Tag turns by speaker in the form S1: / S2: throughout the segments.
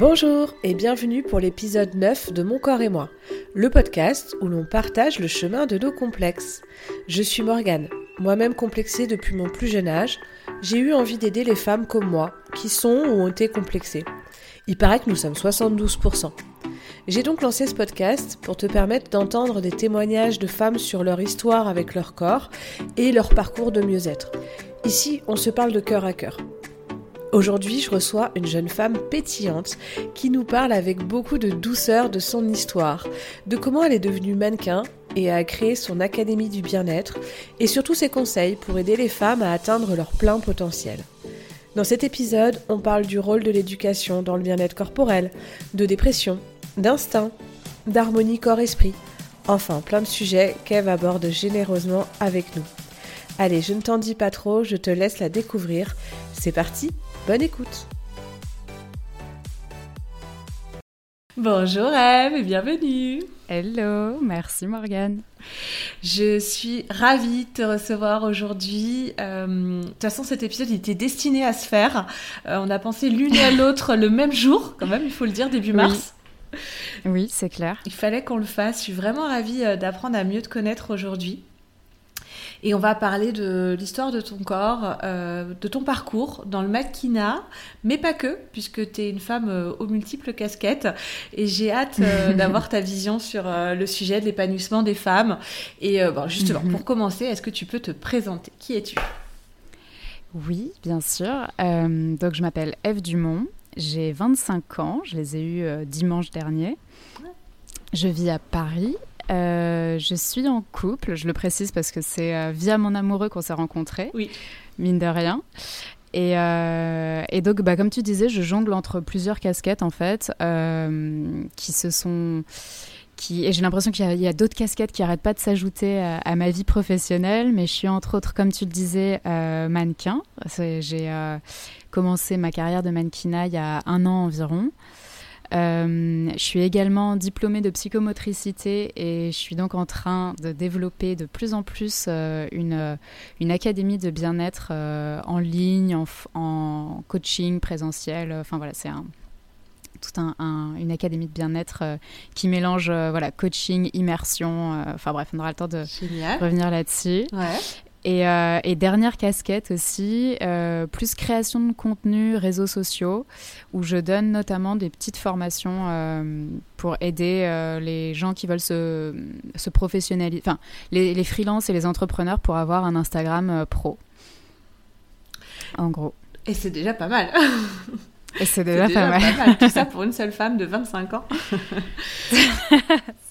S1: Bonjour et bienvenue pour l'épisode 9 de Mon corps et moi, le podcast où l'on partage le chemin de nos complexes. Je suis Morgane, moi-même complexée depuis mon plus jeune âge, j'ai eu envie d'aider les femmes comme moi qui sont ou ont été complexées. Il paraît que nous sommes 72%. J'ai donc lancé ce podcast pour te permettre d'entendre des témoignages de femmes sur leur histoire avec leur corps et leur parcours de mieux-être. Ici, on se parle de cœur à cœur. Aujourd'hui, je reçois une jeune femme pétillante qui nous parle avec beaucoup de douceur de son histoire, de comment elle est devenue mannequin et a créé son académie du bien-être, et surtout ses conseils pour aider les femmes à atteindre leur plein potentiel. Dans cet épisode, on parle du rôle de l'éducation dans le bien-être corporel, de dépression, d'instinct, d'harmonie corps-esprit, enfin plein de sujets qu'Eve aborde généreusement avec nous. Allez, je ne t'en dis pas trop, je te laisse la découvrir. C'est parti, bonne écoute Bonjour Eve et bienvenue
S2: Hello, merci Morgane.
S1: Je suis ravie de te recevoir aujourd'hui. Euh, de toute façon, cet épisode était destiné à se faire. Euh, on a pensé l'une à l'autre le même jour, quand même, il faut le dire, début mars.
S2: Oui, c'est clair.
S1: Il fallait qu'on le fasse. Je suis vraiment ravie euh, d'apprendre à mieux te connaître aujourd'hui. Et on va parler de l'histoire de ton corps, euh, de ton parcours dans le maquina, mais pas que, puisque tu es une femme euh, aux multiples casquettes. Et j'ai hâte euh, d'avoir ta vision sur le sujet de l'épanouissement des femmes. Et bon, justement, pour commencer, est-ce que tu peux te présenter? Qui es-tu?
S2: Oui, bien sûr. donc, je m'appelle Eve Dumont. J'ai 25 ans. Je les ai eus dimanche dernier. Je vis à Paris euh, je suis en couple, je le précise parce que c'est euh, via mon amoureux qu'on s'est rencontrés,
S1: oui.
S2: mine de rien. Et, euh, et donc, bah, comme tu disais, je jongle entre plusieurs casquettes en fait, qui se sont. Qui, et j'ai l'impression qu'il y a, d'autres casquettes qui n'arrêtent pas de s'ajouter à, ma vie professionnelle, mais je suis entre autres, comme tu le disais, mannequin. J'ai commencé ma carrière de mannequinat il y a un an environ. Euh, je suis également diplômée de psychomotricité et je suis donc en train de développer de plus en plus euh, une, euh, une académie de bien-être en ligne, en, en, coaching présentiel. Enfin voilà, c'est un, toute un, une académie de bien-être qui mélange voilà, coaching, immersion. Enfin bref, on aura le temps de revenir là-dessus.
S1: Ouais.
S2: Euh, et, dernière casquette aussi, euh, plus création de contenu, réseaux sociaux, où je donne notamment des petites formations euh, pour aider les gens qui veulent se, se professionnaliser, enfin les, les freelances et les entrepreneurs pour avoir un Instagram pro. En gros.
S1: Et c'est déjà pas mal.
S2: C'est déjà, pas, mal.
S1: Tout ça pour une seule femme de 25 ans.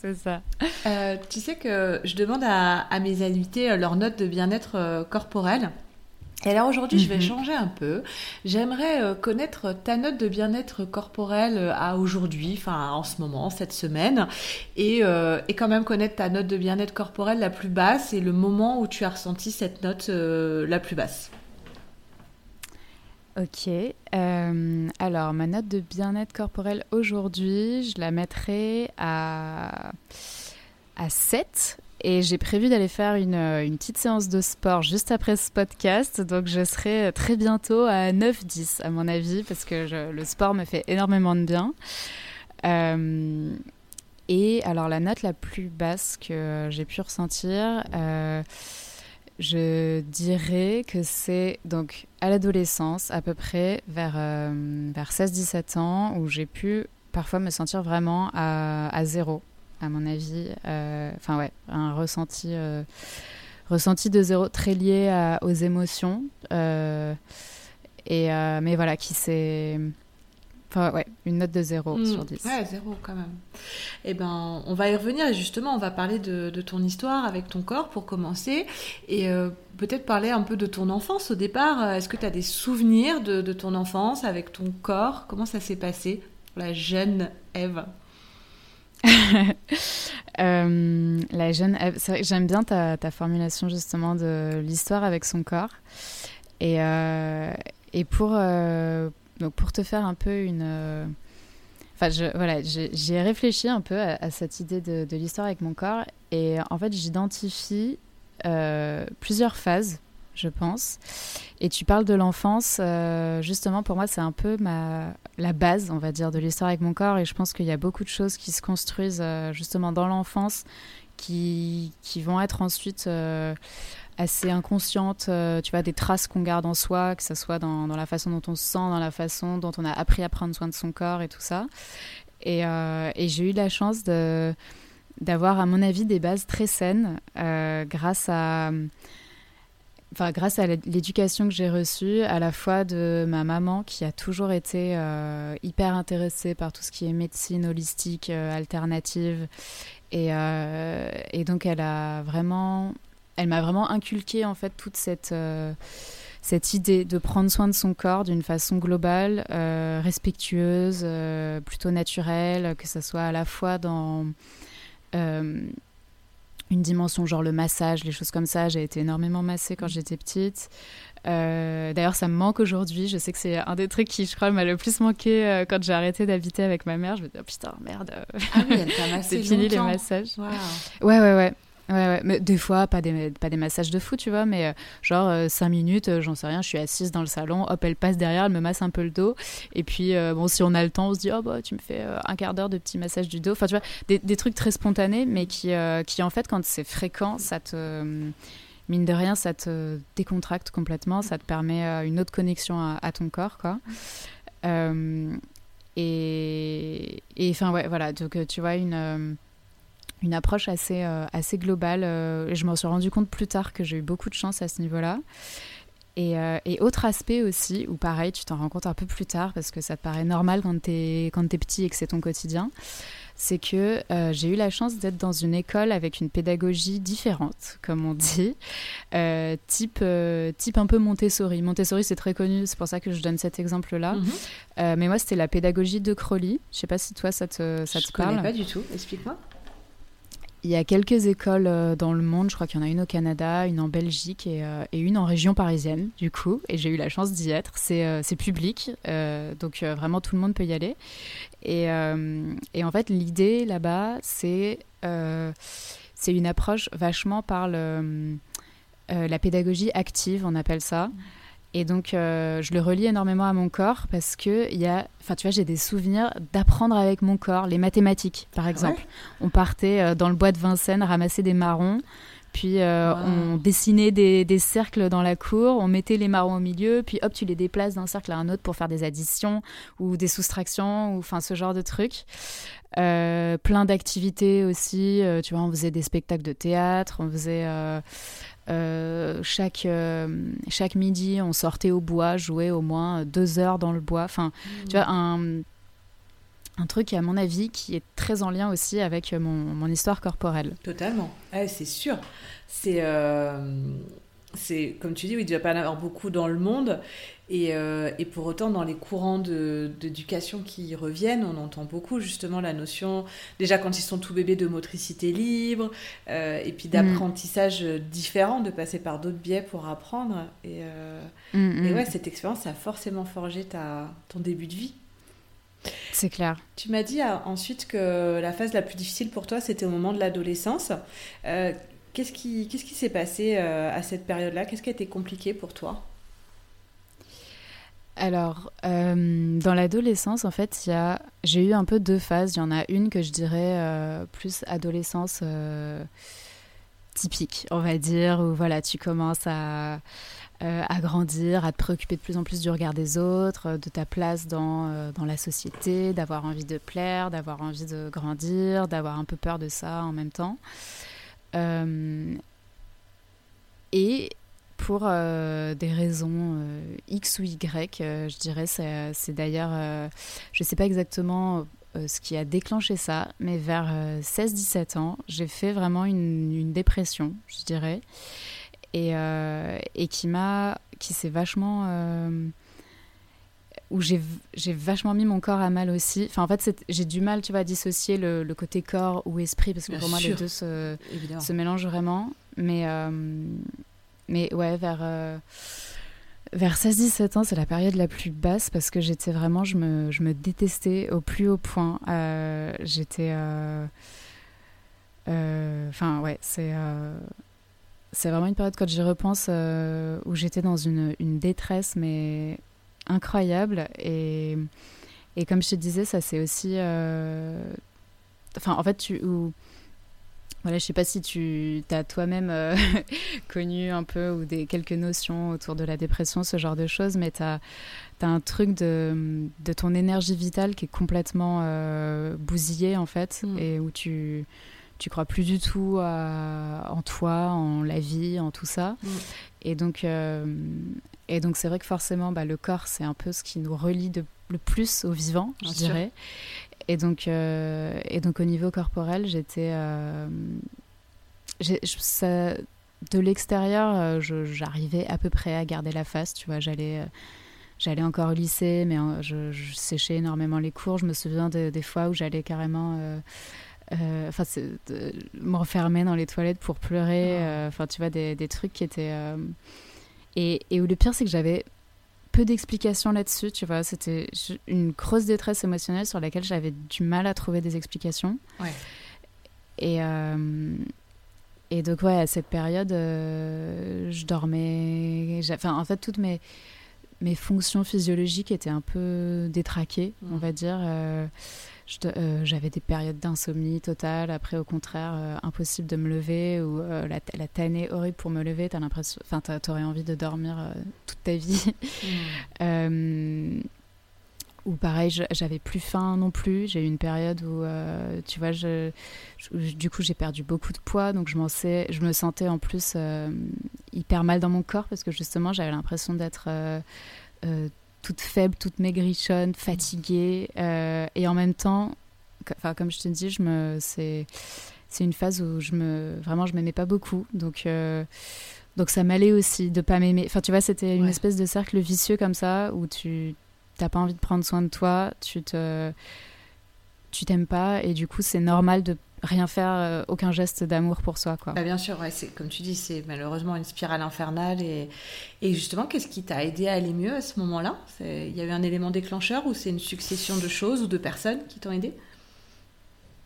S2: c'est ça.
S1: Euh, tu sais que je demande à, mes invités euh, leur note de bien-être euh, corporel. Et alors aujourd'hui, je vais mhm. changer un peu. J'aimerais connaître ta note de bien-être corporel à aujourd'hui, enfin en ce moment, cette semaine, et, et, quand même connaître ta note de bien-être corporel la plus basse et le moment où tu as ressenti cette note la plus basse.
S2: Ok. Euh, alors, ma note de bien-être corporel aujourd'hui, je la mettrai à, à 7. Et j'ai prévu d'aller faire une, une, petite séance de sport juste après ce podcast. Donc, je serai très bientôt à 9-10, à mon avis, parce que le sport me fait énormément de bien. Euh, et alors, la note la plus basse que j'ai pu ressentir, euh, je dirais que c'est donc à l'adolescence, à peu près vers, euh, vers 16-17 ans, où j'ai pu parfois me sentir vraiment à, à zéro, à mon avis. Euh, enfin, ouais, un ressenti, euh, ressenti de zéro très lié aux émotions. et, mais voilà, qui s'est Enfin, ouais, une note de 0 hmm. sur 10.
S1: Ouais, 0 quand même. Eh ben, on va y revenir et justement, on va parler de, ton histoire avec ton corps pour commencer et euh, peut-être parler un peu de ton enfance au départ. Est-ce que tu as des souvenirs de, ton enfance avec ton corps? Comment ça s'est passé la jeune Eve
S2: euh, la jeune Eve, j'aime bien ta, ta, formulation justement de l'histoire avec son corps. Et, euh, et pour, donc pour te faire un peu une... Euh, enfin, je, voilà, j'ai réfléchi un peu à, cette idée de, l'histoire avec mon corps et en fait j'identifie euh, plusieurs phases. je pense. Et tu parles de l'enfance, justement pour moi c'est un peu ma, la base, on va dire, de l'histoire avec mon corps. Et je pense qu'il y a beaucoup de choses qui se construisent justement dans l'enfance qui, qui, vont être ensuite assez inconscientes, tu vois, des traces qu'on garde en soi, que ce soit dans, dans, la façon dont on se sent, dans la façon dont on a appris à prendre soin de son corps et tout ça. Et, et j'ai eu la chance de d'avoir, à mon avis, des bases très saines euh, grâce à. Enfin, grâce à l'éducation que j'ai reçue, à la fois de ma maman qui a toujours été euh, hyper intéressée par tout ce qui est médecine holistique, euh, alternative, et, et, donc elle a vraiment, elle m'a vraiment inculqué en fait toute cette cette idée de prendre soin de son corps d'une façon globale, respectueuse, plutôt naturelle, que ce soit à la fois dans euh, une dimension genre le massage, les choses comme ça. J'ai été énormément massée quand j'étais petite. Euh, d'ailleurs, ça me manque aujourd'hui. Je sais que c'est un des trucs qui, je crois, m'a le plus manqué euh, quand j'ai arrêté d'habiter avec ma mère. Je me dis, oh, putain, merde.
S1: Ah oui, elle t'a massé
S2: C'est fini les massages. Ouais, ouais, ouais. Ouais, mais des fois, pas des, pas des massages de fou, tu vois, mais euh, genre euh, cinq minutes, euh, j'en sais rien, je suis assise dans le salon, hop, elle passe derrière, elle me masse un peu le dos. Et puis, bon, si on a le temps, on se dit, oh, bah, tu me fais un quart d'heure de petit massage du dos. Enfin, tu vois, des, des trucs très spontanés, mais qui, qui en fait, quand c'est fréquent, ça te. mine de rien, ça te décontracte complètement, ça te permet une autre connexion à, ton corps, quoi. et. enfin, ouais, voilà, donc tu vois, une une approche assez, euh, assez globale. Euh, je m'en suis rendu compte plus tard que j'ai eu beaucoup de chance à ce niveau-là. Et, euh, et, autre aspect aussi, où pareil, tu t'en rends compte un peu plus tard parce que ça te paraît normal quand tu es, es, petit et que c'est ton quotidien, c'est que j'ai eu la chance d'être dans une école avec une pédagogie différente, comme on dit, type, type un peu Montessori. Montessori, c'est très connu, c'est pour ça que je donne cet exemple-là. Mhm. mais moi, c'était la pédagogie de Crowley. Je sais pas si toi, ça te, ça te parle.
S1: Je pas du tout, explique-moi.
S2: Il y a quelques écoles euh, dans le monde, je crois qu'il y en a une au Canada, une en Belgique et, euh, une en région parisienne, du coup, et j'ai eu la chance d'y être. C'est euh, public, donc vraiment tout le monde peut y aller. Et, en fait, l'idée là-bas, c'est c'est une approche vachement par le, la pédagogie active, on appelle ça. Et donc, euh, je le relie énormément à mon corps parce que il y a, enfin, tu vois, j'ai des souvenirs d'apprendre avec mon corps les mathématiques, par ah exemple. on partait euh, dans le bois de Vincennes ramasser des marrons, puis euh, on dessinait des, des, cercles dans la cour, on mettait les marrons au milieu, puis hop, tu les déplaces d'un cercle à un autre pour faire des additions ou des soustractions, ou enfin ce genre de trucs. plein d'activités aussi, tu vois, on faisait des spectacles de théâtre, on faisait euh, chaque, euh, chaque midi, on sortait au bois, jouait au moins deux heures dans le bois. Enfin, tu vois, un, un truc, à mon avis, qui est très en lien aussi avec mon, mon histoire corporelle.
S1: Totalement. c'est sûr. C'est. Euh, c'est comme tu dis, oui, il ne doit pas en avoir beaucoup dans le monde. Et, euh, et pour autant, dans les courants d'éducation qui reviennent, on entend beaucoup justement la notion, déjà quand ils sont tout bébés, de motricité libre, euh, et puis d'apprentissage différent, de passer par d'autres biais pour apprendre. Et, euh, mm, et mm. ouais, cette expérience a forcément forgé ta, ton début de vie.
S2: C'est clair.
S1: Tu m'as dit ensuite que la phase la plus difficile pour toi, c'était au moment de l'adolescence. Qu'est-ce qui s'est passé euh, à cette période-là? Qu'est-ce qui a été compliqué pour toi?
S2: Alors, euh, dans l'adolescence, en fait, j'ai eu un peu deux phases. Il y en a une que je dirais euh, plus adolescence typique, on va dire, où voilà, tu commences à, grandir, à te préoccuper de plus en plus du regard des autres, de ta place dans la société, d'avoir envie de plaire, d'avoir envie de grandir, d'avoir un peu peur de ça en même temps. Euh, et pour euh, des raisons euh, X ou Y, je dirais, c'est d'ailleurs, je ne sais pas exactement ce qui a déclenché ça, mais vers 16-17 ans, j'ai fait vraiment une, dépression, je dirais, et, et qui m'a, qui s'est vachement où j'ai vachement mis mon corps à mal aussi. Enfin, en fait, j'ai du mal, tu vois, à dissocier le, le, côté corps ou esprit, parce que pour moi, les deux se, se, mélangent vraiment. Mais, euh, mais ouais, vers, euh, vers 16-17 ans, c'est la période la plus basse, parce que j'étais vraiment, je me, je me détestais au plus haut point. Euh, j'étais... Enfin, ouais, c'est c'est vraiment une période, quand j'y repense, où j'étais dans une, une, détresse, mais incroyable. Et, et comme je te disais, ça c'est aussi. Enfin, en fait, tu. Voilà, je sais pas si tu as toi-même euh, connu un peu ou des quelques notions autour de la dépression, ce genre de choses, mais tu as, un truc de, de, ton énergie vitale qui est complètement euh, bousillée en fait, mm. et où tu tu crois plus du tout en toi, en la vie, en tout ça. Mm. Et donc, euh, et donc c'est vrai que forcément, bah, le corps, c'est un peu ce qui nous relie de, le plus au vivant, je dirais. Et donc, euh, et donc au niveau corporel, j'étais. Euh, ça, de l'extérieur, euh, j'arrivais à peu près à garder la face, tu vois. J'allais. J'allais encore au lycée, mais je, séchais énormément les cours. Je me souviens des fois où j'allais carrément enfin me refermer dans les toilettes pour pleurer ah. enfin tu vois des, des, trucs qui étaient et, et où le pire c'est que j'avais peu d'explications là-dessus, tu vois. C'était une grosse détresse émotionnelle sur laquelle j'avais du mal à trouver des explications. Ouais. Et, euh, et donc, ouais, à cette période, euh, je dormais. Enfin, en fait, toutes mes, mes fonctions physiologiques étaient un peu détraquées, on mmh. va dire. Euh, euh, j'avais des périodes d'insomnie totale. Après, au contraire, euh, impossible de me lever ou euh, la, la tannée horrible pour me lever. T'as l'impression, enfin, t'aurais envie de dormir toute ta vie. Ou pareil, j'avais plus faim non plus. J'ai eu une période où, tu vois, je, du coup, j'ai perdu beaucoup de poids, donc je, sais, je me sentais en plus hyper mal dans mon corps parce que justement, j'avais l'impression d'être toute faible, toute maigrichonne, fatiguée. Euh, et en même temps, enfin, comme je te dis, je me, c'est, c'est une phase où je me, vraiment, je m'aimais pas beaucoup. Donc, euh, donc ça m'allait aussi de pas m'aimer. Enfin, tu vois, c'était une espèce de cercle vicieux comme ça où tu t'as pas envie de prendre soin de toi, tu te, tu t'aimes pas et du coup, c'est normal de rien faire, euh, aucun geste d'amour pour soi. Quoi.
S1: Bah, bien sûr, ouais, comme tu dis, c'est malheureusement une spirale infernale. Et, et justement, qu'est-ce qui t'a aidé à aller mieux à ce moment-là? Il y a eu un élément déclencheur ou c'est une succession de choses ou de personnes qui t'ont aidé?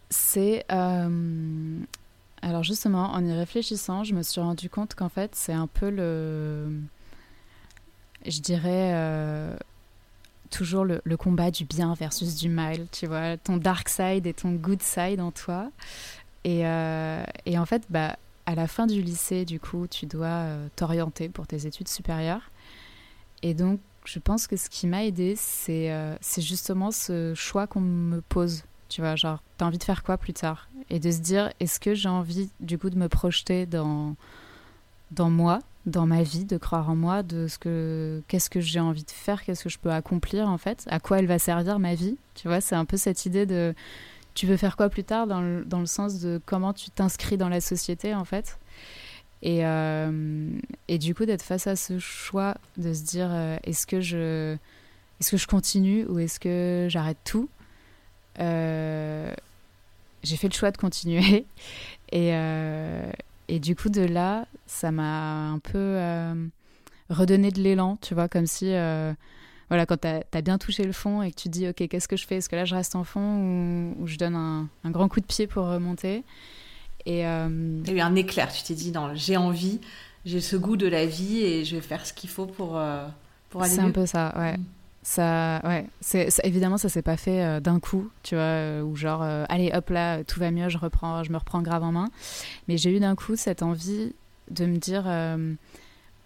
S2: C'est... Euh, alors justement, en y réfléchissant, je me suis rendu compte qu'en fait, c'est un peu le... Je dirais... Euh, toujours le, combat du bien versus du mal, tu vois, ton dark side et ton good side en toi. Et, euh, en fait, bah, à la fin du lycée, du coup, tu dois euh, t'orienter pour tes études supérieures. Et donc, je pense que ce qui m'a aidé, c'est euh, justement ce choix qu'on me pose. Tu vois, genre, t'as envie de faire quoi plus tard? Et de se dire, est-ce que j'ai envie, du coup, de me projeter dans, dans moi? Dans ma vie, de croire en moi, de ce que qu'est-ce que j'ai envie de faire, qu'est-ce que je peux accomplir en fait, à quoi elle va servir ma vie. Tu vois, c'est un peu cette idée de tu veux faire quoi plus tard dans le, dans le sens de comment tu t'inscris dans la société en fait. Et, euh, et du coup d'être face à ce choix de se dire euh, est-ce que je est-ce que je continue ou est-ce que j'arrête tout euh, j'ai fait le choix de continuer et, et du coup, de là, ça m'a un peu euh, redonné de l'élan, tu vois, comme si, euh, voilà, quand tu as, bien touché le fond et que tu dis, OK, qu'est-ce que je fais? Est-ce que là, je reste en fond ou, je donne un, grand coup de pied pour remonter?
S1: Et, euh, Il y a eu un éclair, tu t'es dit, non, j'ai envie, j'ai ce goût de la vie et je vais faire ce qu'il faut pour, pour aller
S2: C'est un peu ça, ouais. Mm ça ouais évidemment ça s'est pas fait euh, d'un coup tu vois euh, ou genre euh, allez hop là tout va mieux je reprends je me reprends grave en main. Mais j'ai eu d'un coup cette envie de me dire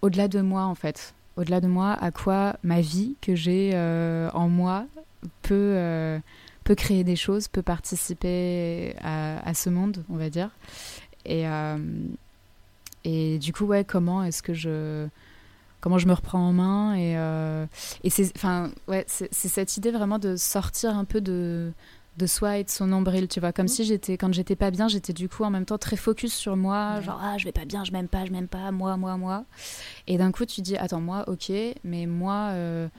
S2: au-delà de moi en fait au-delà de moi à quoi ma vie que j'ai en moi peut peut créer des choses peut participer à, à ce monde on va dire. Et et du coup ouais comment est-ce que je comment je me reprends en main. Et, euh, et c'est, enfin, ouais, c'est, cette idée vraiment de sortir un peu de, de soi et de son nombril, tu vois. Comme mmh. si j'étais, quand j'étais pas bien, j'étais du coup en même temps très focus sur moi, genre, ah, je vais pas bien, je m'aime pas, je m'aime pas, moi, moi, moi. Et d'un coup, tu dis, attends, moi, ok, mais moi, euh,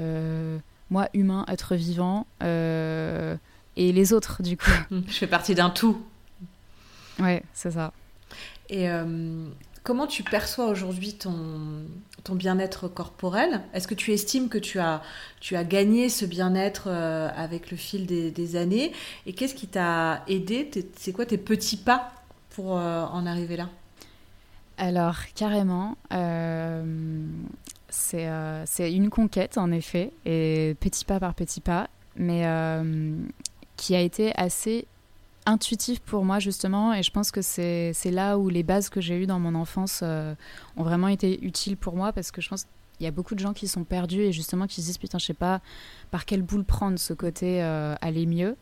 S2: euh, moi, humain, être vivant, et les autres, du coup.
S1: Je fais partie d'un tout.
S2: Ouais, c'est ça.
S1: Et Comment tu perçois aujourd'hui ton, bien-être corporel? Est-ce que tu estimes que tu as, gagné ce bien-être euh, avec le fil des, années? Et qu'est-ce qui t'a aidé? C'est quoi tes petits pas pour euh, en arriver là?
S2: Alors, carrément, c'est une conquête, en effet, et petit pas par petit pas, mais qui a été assez intuitif pour moi justement et je pense que c'est là où les bases que j'ai eues dans mon enfance ont vraiment été utiles pour moi parce que je pense il y a beaucoup de gens qui sont perdus et justement qui se disent putain je sais pas par quelle boule prendre ce côté euh, aller mieux.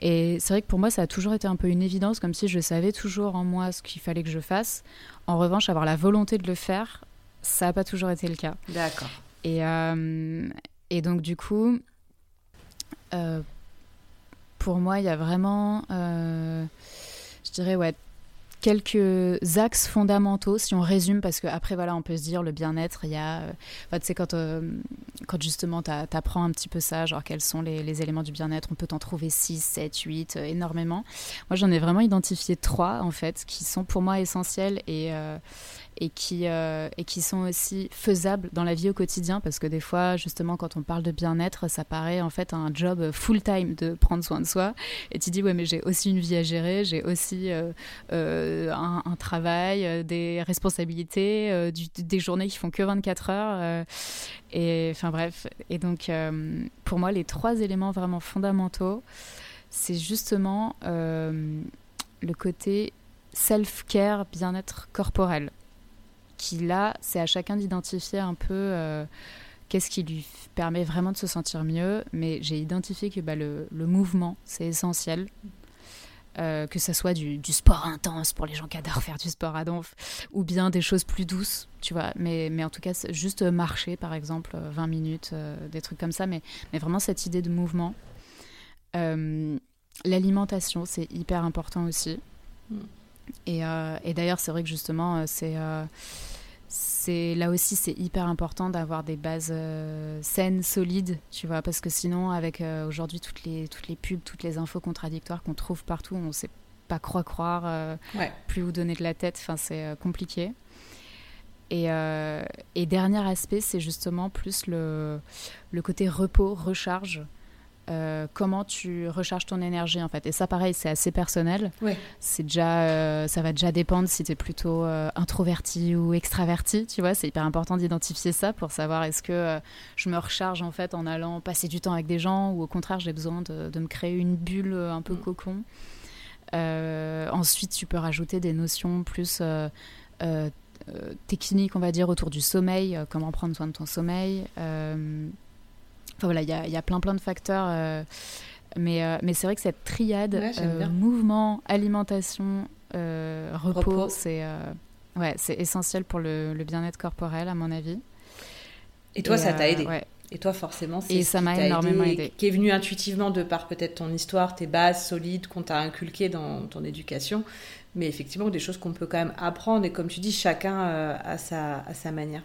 S2: Et c'est vrai que pour moi ça a toujours été un peu une évidence comme si je savais toujours en moi ce qu'il fallait que je fasse. En revanche avoir la volonté de le faire ça n'a pas toujours été le cas.
S1: D'accord.
S2: Et, euh, et donc du coup euh, pour moi il y a vraiment je dirais ouais quelques axes fondamentaux, si on résume, parce qu'après, voilà, on peut se dire le bien-être, il y a. Euh, tu sais, quand, euh, quand justement tu apprends un petit peu ça, genre quels sont les, éléments du bien-être, on peut t'en trouver 6, 7, 8, énormément. Moi, j'en ai vraiment identifié trois, en fait, qui sont pour moi essentiels et. Et qui, euh, et qui sont aussi faisables dans la vie au quotidien parce que des fois justement quand on parle de bien-être ça paraît en fait un job full-time de prendre soin de soi. Et tu dis ouais mais j'ai aussi une vie à gérer j'ai aussi euh, euh, un, travail des responsabilités des journées qui font que 24 heures et enfin bref. Et donc pour moi les trois éléments vraiment fondamentaux c'est justement le côté self-care, bien-être corporel qui là, c'est à chacun d'identifier un peu euh, qu'est-ce qui lui permet vraiment de se sentir mieux. Mais j'ai identifié que bah, le, mouvement, c'est essentiel. Euh, que ce soit du, sport intense pour les gens qui adorent faire du sport à donf, ou bien des choses plus douces, tu vois. Mais, mais en tout cas, juste marcher, par exemple, 20 minutes, euh, des trucs comme ça. Mais, mais vraiment cette idée de mouvement. L'alimentation, c'est hyper important aussi. Mm. Et, et d'ailleurs, c'est vrai que justement, c'est c'est là aussi c'est hyper important d'avoir des bases euh, saines, solides, tu vois, parce que sinon avec euh, aujourd'hui toutes les toutes les pubs, toutes les infos contradictoires qu'on trouve partout, on ne sait pas quoi croire, euh, plus où donner de la tête, enfin c'est compliqué. Et, et, dernier aspect, c'est justement plus le, le côté repos, recharge. Euh, comment tu recharges ton énergie en fait. Et ça, pareil, c'est assez personnel. C'est déjà, euh, ça va déjà dépendre si tu es plutôt euh, introverti ou extraverti. Tu vois, c'est hyper important d'identifier ça pour savoir est-ce que je me recharge en fait en allant passer du temps avec des gens ou au contraire j'ai besoin de, me créer une bulle un peu mm. cocon. ensuite, tu peux rajouter des notions plus techniques, on va dire, autour du sommeil, comment prendre soin de ton sommeil voilà, il y a, plein plein de facteurs. Euh, mais, euh, mais c'est vrai que cette triade, euh, mouvement, alimentation, repos, c'est ouais, essentiel pour le, bien-être corporel, à mon avis.
S1: Et toi, ça t'a aidé Et toi, forcément, c'est
S2: Et ça m'a énormément aidé,
S1: Qui est venu intuitivement de par peut-être ton histoire, tes bases solides qu'on t'a inculquées dans ton éducation. Mais effectivement, des choses qu'on peut quand même apprendre. Et comme tu dis, chacun à, sa, à sa manière.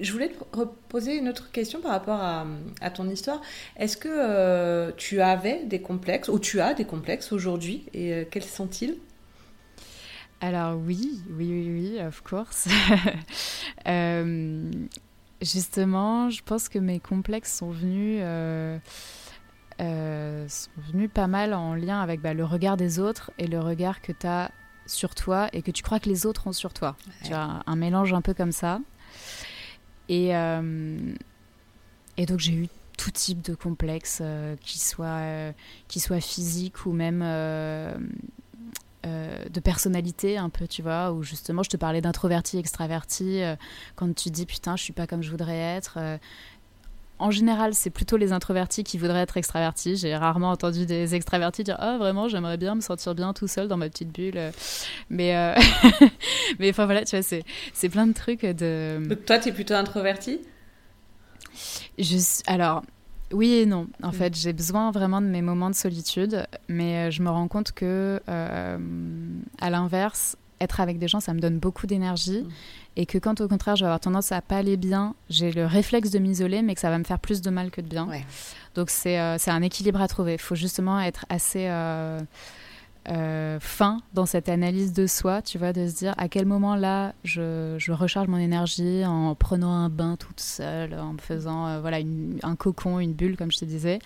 S1: Je voulais te reposer une autre question par rapport à, ton histoire. Est-ce que euh, tu avais des complexes, ou tu as des complexes aujourd'hui, et euh, quels sont-ils?
S2: Alors oui, oui, oui, oui, of course. Euh, justement, je pense que mes complexes sont venus... sont venus pas mal en lien avec bah, le regard des autres et le regard que tu as sur toi et que tu crois que les autres ont sur toi. Tu as un mélange un peu comme ça. Et, euh, et donc j'ai eu tout type de complexes, euh, qui soient euh, qui soit physiques ou même de personnalité un peu, tu vois, où justement je te parlais d'introverti, extraverti, quand tu dis putain je suis pas comme je voudrais être. En général, c'est plutôt les introvertis qui voudraient être extravertis. J'ai rarement entendu des extravertis dire oh vraiment j'aimerais bien me sentir bien tout seul dans ma petite bulle. Mais mais enfin voilà, tu vois, c'est, plein de trucs de.
S1: Donc toi, tu es plutôt introverti?
S2: Je Alors, oui et non. En mm. fait, j'ai besoin vraiment de mes moments de solitude, mais euh, je me rends compte que, euh, à l'inverse, être avec des gens, ça me donne beaucoup d'énergie. Mm. Et que quand au contraire, je vais avoir tendance à pas aller bien, j'ai le réflexe de m'isoler, mais que ça va me faire plus de mal que de bien. Donc c'est, euh, c'est un équilibre à trouver. Il faut justement être assez euh, fin dans cette analyse de soi, tu vois, de se dire à quel moment là je, recharge mon énergie en prenant un bain toute seule, en me faisant euh, voilà un cocon, une bulle comme je te disais,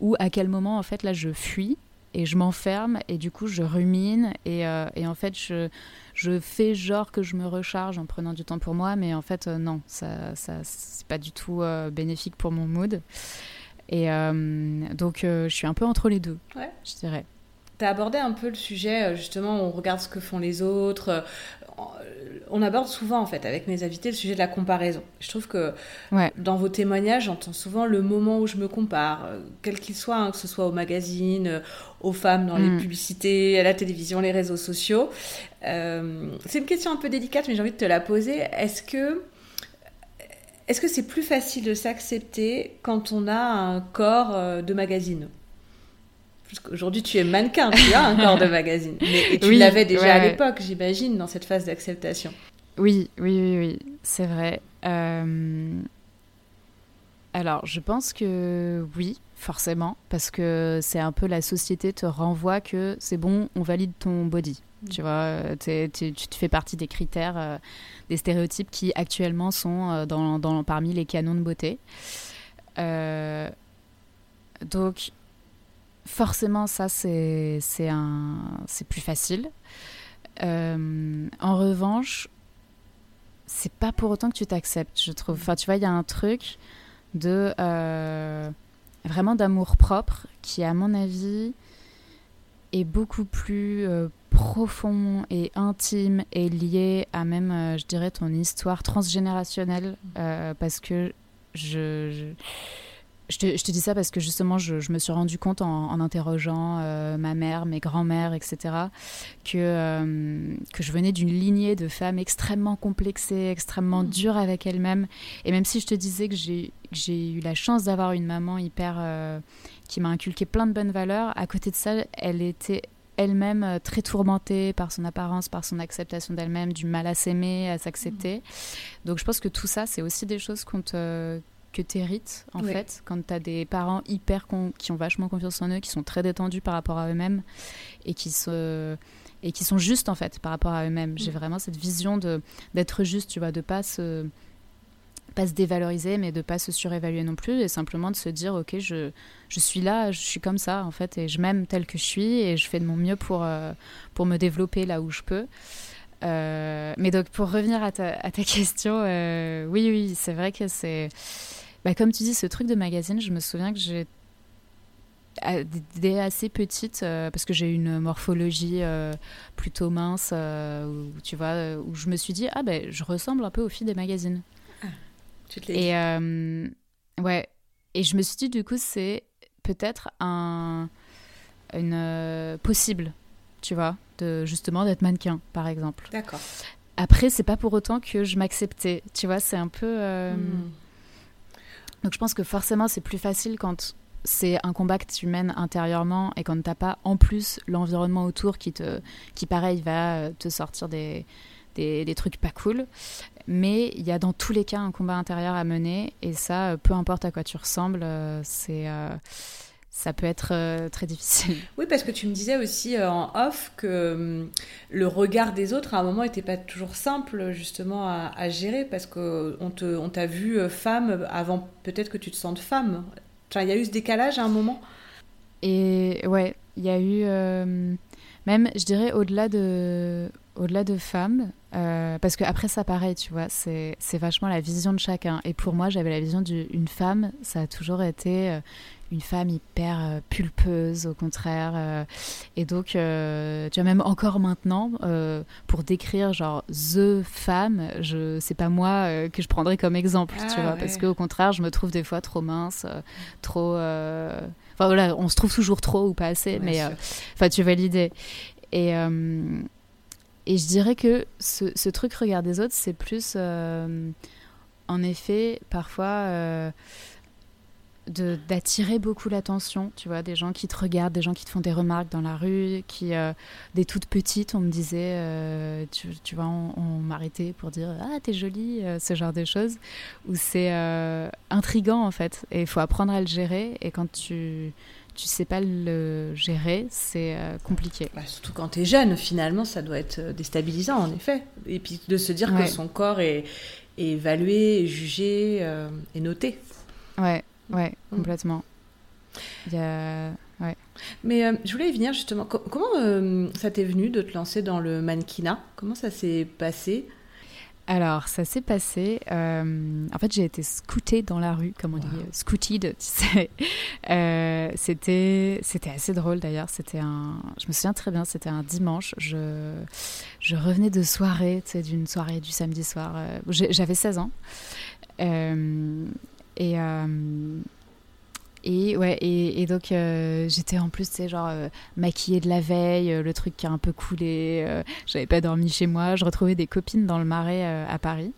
S2: ou à quel moment en fait là je fuis et je m'enferme et du coup je rumine et, et en fait je, je fais genre que je me recharge en prenant du temps pour moi, mais en fait non, ça, ça c'est pas du tout bénéfique pour mon mood. Et donc je suis un peu entre les deux, je dirais.
S1: Tu as abordé un peu le sujet, justement, on regarde ce que font les autres, on aborde souvent en fait avec mes invités le sujet de la comparaison. Je trouve que dans vos témoignages, j'entends souvent le moment où je me compare, euh, quel qu'il soit, hein, que ce soit au magazine, euh, aux femmes dans les mm. publicités, à la télévision, les réseaux sociaux. Euh, c'est une question un peu délicate, mais j'ai envie de te la poser. Est-ce que est-ce que c'est plus facile de s'accepter quand on a un corps de magazine? Aujourd'hui, tu es mannequin, tu as un corps de magazine. Mais, et tu l'avais déjà à l'époque, j'imagine, dans cette phase d'acceptation.
S2: Oui, oui, oui, oui, c'est vrai. Euh, alors, je pense que oui, forcément, parce que c'est un peu la société te renvoie que c'est bon, on valide ton body. Mm. Tu vois, tu te fais partie des critères, euh, des stéréotypes qui actuellement sont euh, dans, dans, parmi les canons de beauté. donc, forcément, ça, c'est plus facile. Euh, en revanche, c'est pas pour autant que tu t'acceptes, je trouve. Enfin, tu vois, il y a un truc de euh, vraiment d'amour propre qui, à mon avis, est beaucoup plus euh, profond et intime et lié à même, je dirais, ton histoire transgénérationnelle, parce que je je te, dis ça parce que justement, je, me suis rendu compte en, interrogeant euh, ma mère, mes grands-mères, etc., que, euh, que je venais d'une lignée de femmes extrêmement complexées, extrêmement mmh. dures avec elles-mêmes. Et même si je te disais que j'ai eu la chance d'avoir une maman hyper. Euh, qui m'a inculqué plein de bonnes valeurs, à côté de ça, elle était elle-même très tourmentée par son apparence, par son acceptation d'elle-même, du mal à s'aimer, à s'accepter. Mmh. Donc je pense que tout ça, c'est aussi des choses qu'on te, que tu hérites, en fait, quand tu as des parents hyper qui ont vachement confiance en eux, qui sont très détendus par rapport à eux-mêmes et qui se et qui sont justes en fait par rapport à eux-mêmes. J'ai mm. vraiment cette vision de d'être juste, tu vois, de pas se pas se dévaloriser, mais de pas se surévaluer non plus, et simplement de se dire, ok, je, je suis là, je suis comme ça, en fait, et je m'aime tel que je suis, et je fais de mon mieux pour, euh, pour me développer là où je peux. Euh, mais donc, pour revenir à ta, à ta question, euh, oui, oui, c'est vrai que c'est bah, comme tu dis, ce truc de magazine, je me souviens que j'ai dès assez petite, euh, parce que j'ai une morphologie euh, plutôt mince, euh, où, tu vois, où je me suis dit, ah ben, je ressemble un peu aux filles des magazines. Ah,
S1: tu te Et
S2: ouais, et je me suis dit, du coup, c'est peut-être un une possible, tu vois, de justement d'être mannequin, par exemple.
S1: D'accord.
S2: Après, c'est pas pour autant que je m'acceptais, tu vois, c'est un peu. Hmm. Donc je pense que forcément c'est plus facile quand c'est un combat que tu mènes intérieurement et quand t'as pas en plus l'environnement autour qui te qui pareil va euh, te sortir des, des, trucs pas cool. Mais il y a dans tous les cas un combat intérieur à mener et ça, euh, peu importe à quoi tu ressembles, euh, c'est ça peut être euh, très difficile.
S1: Oui, parce que tu me disais aussi euh, en off que hum, le regard des autres à un moment n'était pas toujours simple justement à, gérer parce qu'on on t'a vu euh, femme avant peut-être que tu te sentes femme. il y a eu ce décalage à un moment?
S2: Et ouais, il y a eu même, je dirais, au-delà de, au-delà de femmes, parce que après ça pareil, tu vois, c'est, c'est vachement la vision de chacun. Et pour moi, j'avais la vision d'une femme, ça a toujours été une femme hyper euh, pulpeuse, au contraire. Euh, et donc, euh, tu vois, même encore maintenant, pour décrire genre the femme, je c'est pas moi que je prendrais comme exemple, tu ah vois, parce qu'au contraire, je me trouve des fois trop mince, trop. Enfin voilà, on se trouve toujours trop ou pas assez, mais enfin, tu vois l'idée. Et. et je dirais que ce, ce, truc regard des autres, c'est plus, en effet, parfois, d'attirer beaucoup l'attention, tu vois, des gens qui te regardent, des gens qui te font des remarques dans la rue, qui, euh, des toutes petites, on me disait, euh, tu, tu, vois, on, m'arrêtait pour dire ah t'es jolie, euh, ce genre de choses, où c'est intrigant en fait, et il faut apprendre à le gérer, et quand tu tu sais pas le gérer, c'est compliqué.
S1: Bah, surtout quand tu es jeune, finalement, ça doit être déstabilisant en effet, et puis de se dire que son corps est, est évalué, jugé et noté.
S2: Ouais. Ouais, mm. complètement. Il y a... ouais.
S1: Mais euh, je voulais y venir justement. comment euh, ça t'est venu de te lancer dans le mannequinat? Comment ça s'est passé?
S2: Alors, ça s'est passé. Euh, en fait, j'ai été scoutée dans la rue, comme on dit, scooted, tu sais. Euh, c'était, c'était assez drôle d'ailleurs. C'était un, je me souviens très bien. C'était un dimanche. Je, je revenais de soirée, tu sais, d'une soirée du samedi soir. Euh, j'avais 16 ans. Et et ouais, et, donc euh, j'étais en plus, sais, genre euh, maquillée de la veille, euh, le truc qui a un peu coulé. J'avais pas dormi chez moi. Je retrouvais des copines dans le marais à Paris.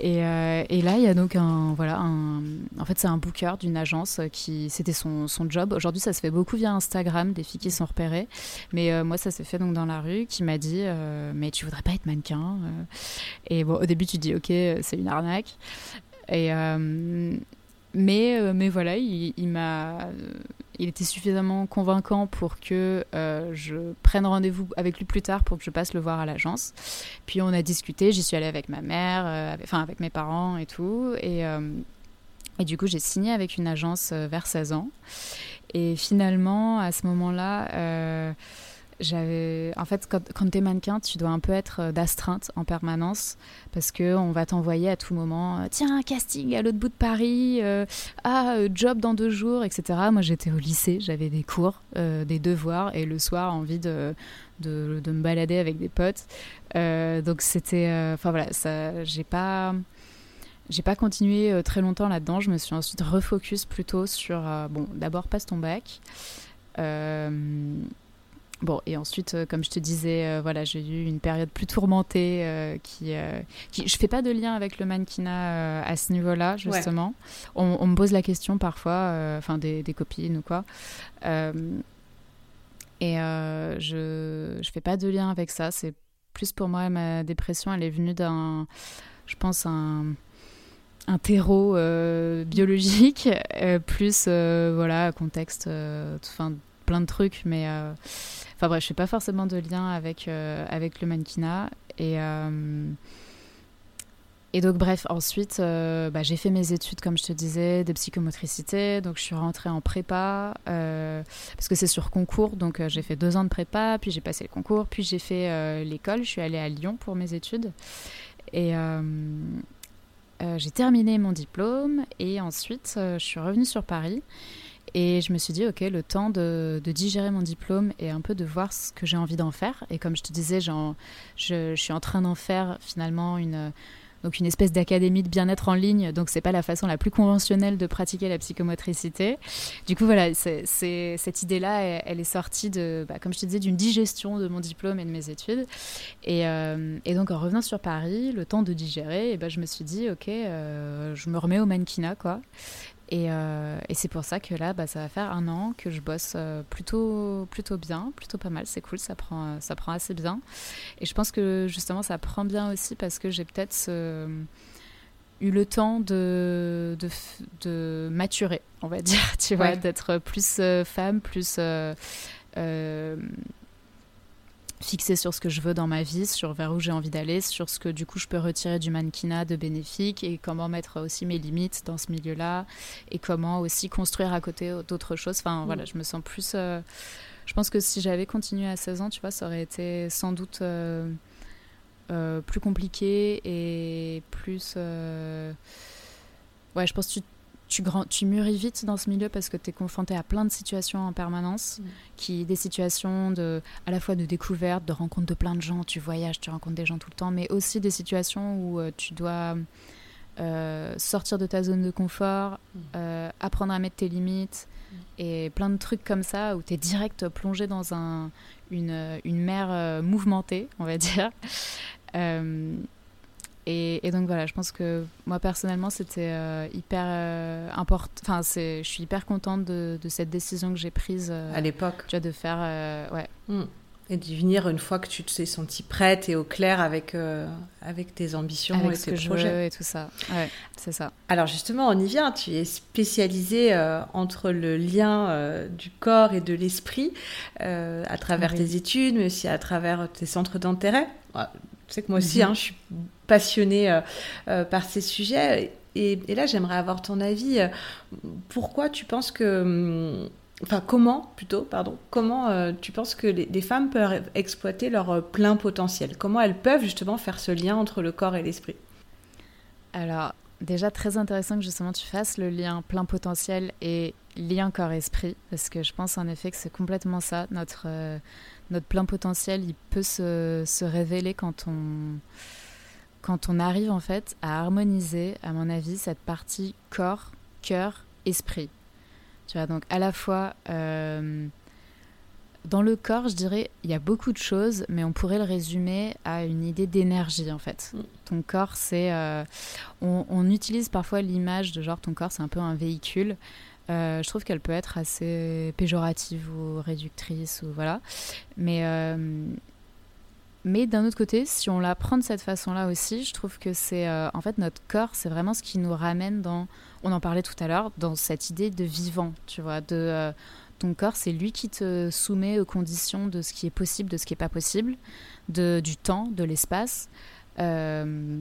S2: Et, et, là, il y a donc un, voilà, en fait, c'est un booker d'une agence qui, c'était son, son, job. Aujourd'hui, ça se fait beaucoup via Instagram, des filles qui sont repérées. Mais moi, ça s'est fait donc dans la rue, qui m'a dit, mais tu voudrais pas être mannequin Et bon, au début, tu dis, ok, c'est une arnaque. Et, mais, euh, mais voilà, il, m'a, il était suffisamment convaincant pour que euh, je prenne rendez-vous avec lui plus tard pour que je passe le voir à l'agence. Puis on a discuté, j'y suis allée avec ma mère, euh, enfin avec mes parents et tout. Et, et du coup, j'ai signé avec une agence vers 16 ans. Et finalement, à ce moment-là, en fait quand, quand tu es mannequin tu dois un peu être euh, d'astreinte en permanence parce que on va t'envoyer à tout moment euh, tiens un casting à l'autre bout de Paris euh, ah job dans deux jours etc moi j'étais au lycée j'avais des cours des devoirs et le soir envie de de, me balader avec des potes. Donc c'était enfin voilà ça j'ai pas j'ai pas continué très longtemps là-dedans. Je me suis ensuite refocus plutôt sur bon d'abord passe ton bac Bon, et ensuite, euh, comme je te disais, euh, voilà, j'ai eu une période plus tourmentée euh, qui, qui, Je fais pas de lien avec le mannequinat à ce niveau-là, justement. On, me pose la question parfois, enfin des, des, copines ou quoi. et je, je fais pas de lien avec ça. C'est plus pour moi, ma dépression, elle est venue d'un. Je pense, un un terreau biologique, plus voilà, contexte, enfin plein de trucs, mais Enfin bref, je fais pas forcément de lien avec, euh, avec le mannequinat. Et, euh, et donc bref, ensuite, euh, bah, j'ai fait mes études, comme je te disais, de psychomotricité. Donc je suis rentrée en prépa, parce que c'est sur concours. Donc j'ai fait deux ans de prépa, puis j'ai passé le concours, puis j'ai fait l'école. Je suis allée à Lyon pour mes études. Et... j'ai terminé mon diplôme et ensuite je suis revenue sur Paris et je me suis dit, ok, le temps de, digérer mon diplôme et un peu de voir ce que j'ai envie d'en faire. Et comme je te disais, je, suis en train d'en faire finalement une, donc une espèce d'académie de bien-être en ligne. Donc c'est pas la façon la plus conventionnelle de pratiquer la psychomotricité. Du coup voilà, cette idée-là, elle, est sortie de, bah, comme je te disais, d'une digestion de mon diplôme et de mes études. Et, euh, donc en revenant sur Paris, le temps de digérer, et ben, je me suis dit ok, euh, je me remets au mannequinat quoi. Euh, et, c'est pour ça que là, bah, ça va faire un an que je bosse euh, plutôt, plutôt bien, plutôt pas mal. C'est cool, ça prend, ça prend assez bien. Et je pense que justement, ça prend bien aussi parce que j'ai peut-être eu le temps de, de, de, maturer, on va dire, tu vois, d'être plus euh, femme, plus fixée sur ce que je veux dans ma vie, sur vers où j'ai envie d'aller, sur ce que du coup je peux retirer du mannequinat de bénéfique et comment mettre aussi mes limites dans ce milieu-là et comment aussi construire à côté d'autres choses. Enfin voilà, mm. je me sens plus. Euh, je pense que si j'avais continué à 16 ans, tu vois, ça aurait été sans doute euh, euh, plus compliqué et plus. Ouais, je pense que tu tu, grand, tu mûris vite dans ce milieu parce que tu es confronté à plein de situations en permanence, mm. qui des situations de, à la fois de découverte, de rencontre de plein de gens, tu voyages, tu rencontres des gens tout le temps, mais aussi des situations où euh, tu dois euh, sortir de ta zone de confort, mm. euh, apprendre à mettre tes limites, mm. et plein de trucs comme ça où tu es direct plongé dans un, une, une mer mouvementée, on va dire. Et, donc voilà, je pense que moi personnellement, c'était euh, hyper euh, important. Enfin, je suis hyper contente de, cette décision que j'ai prise.
S1: Euh, à l'époque.
S2: Tu vois, de faire. ouais.
S1: Hmm. Et de venir une fois que tu t'es sentie prête et au clair avec, avec tes ambitions et tes projets.
S2: et tout ça. Ouais, c'est ça.
S1: Alors justement, on y vient. Tu es spécialisée entre le lien du corps et de l'esprit à travers tes études, mais aussi à travers tes centres d'intérêt. Tu sais que moi aussi, mhm. hein, je suis passionnée euh, euh, par ces sujets. Et, là, j'aimerais avoir ton avis. Pourquoi tu penses que... Hum, enfin, comment, plutôt, pardon, comment tu penses que les, femmes peuvent exploiter leur plein potentiel? Comment elles peuvent justement faire ce lien entre le corps et l'esprit?
S2: Alors, déjà très intéressant que justement tu fasses le lien plein potentiel et lien corps-esprit, parce que je pense en effet que c'est complètement ça. Notre, euh, notre plein potentiel, il peut se, se, révéler quand on, quand on arrive en fait à harmoniser, à mon avis, cette partie corps, cœur, esprit. Tu vois, donc à la fois euh, dans le corps, je dirais, il y a beaucoup de choses, mais on pourrait le résumer à une idée d'énergie en fait. Mm. Ton corps, c'est. Euh, on, utilise parfois l'image de genre ton corps, c'est un peu un véhicule. Euh, je trouve qu'elle peut être assez péjorative ou réductrice ou voilà. Mais euh, mais d'un autre côté, si on la prend de cette façon-là aussi, je trouve que c'est en fait notre corps, c'est vraiment ce qui nous ramène dans. On en parlait tout à l'heure, dans cette idée de vivant, tu vois, de ton corps, c'est lui qui te soumet aux conditions de ce qui est possible, de ce qui n'est pas possible, de, du temps, de l'espace, euh,